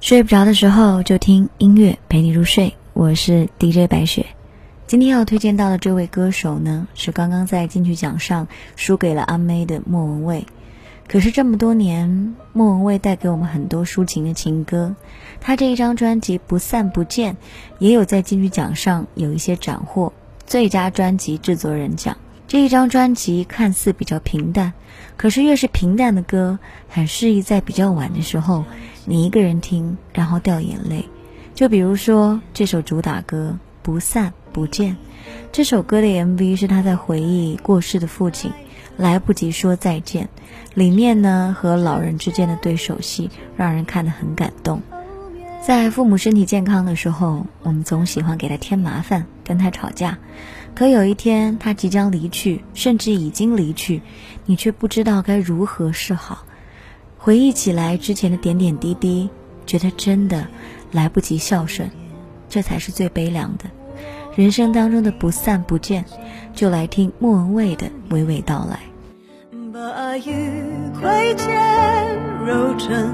睡不着的时候就听音乐陪你入睡，我是 DJ 白雪。今天要推荐到的这位歌手呢，是刚刚在金曲奖上输给了阿妹的莫文蔚。可是这么多年，莫文蔚带给我们很多抒情的情歌。她这一张专辑《不散不见》也有在金曲奖上有一些斩获最佳专辑制作人奖。这一张专辑看似比较平淡，可是越是平淡的歌，很适宜在比较晚的时候。你一个人听，然后掉眼泪。就比如说这首主打歌《不散不见》，这首歌的 MV 是他在回忆过世的父亲，来不及说再见。里面呢和老人之间的对手戏，让人看得很感动。在父母身体健康的时候，我们总喜欢给他添麻烦，跟他吵架。可有一天他即将离去，甚至已经离去，你却不知道该如何是好。回忆起来之前的点点滴滴，觉得真的来不及孝顺，这才是最悲凉的。人生当中的不散不见，就来听莫文蔚的娓娓道来。把愉快间揉成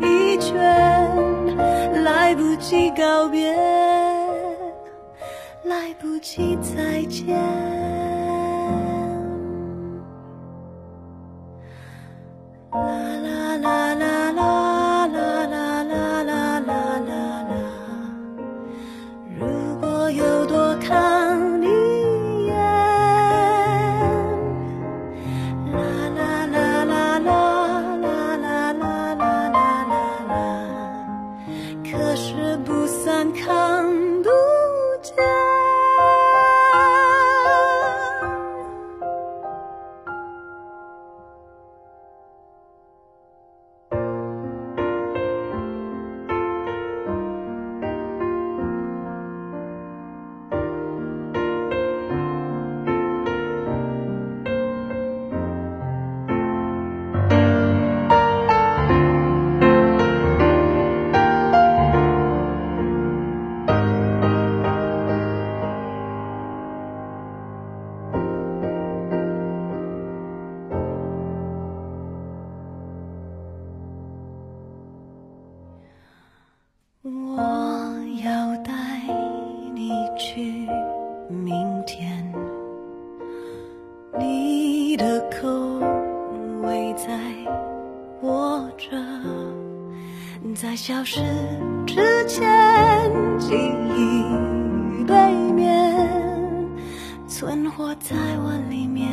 一圈，来不及告别，来不及再见。啦啦你的口味在握着在消失之前，记忆背面存活在我里面，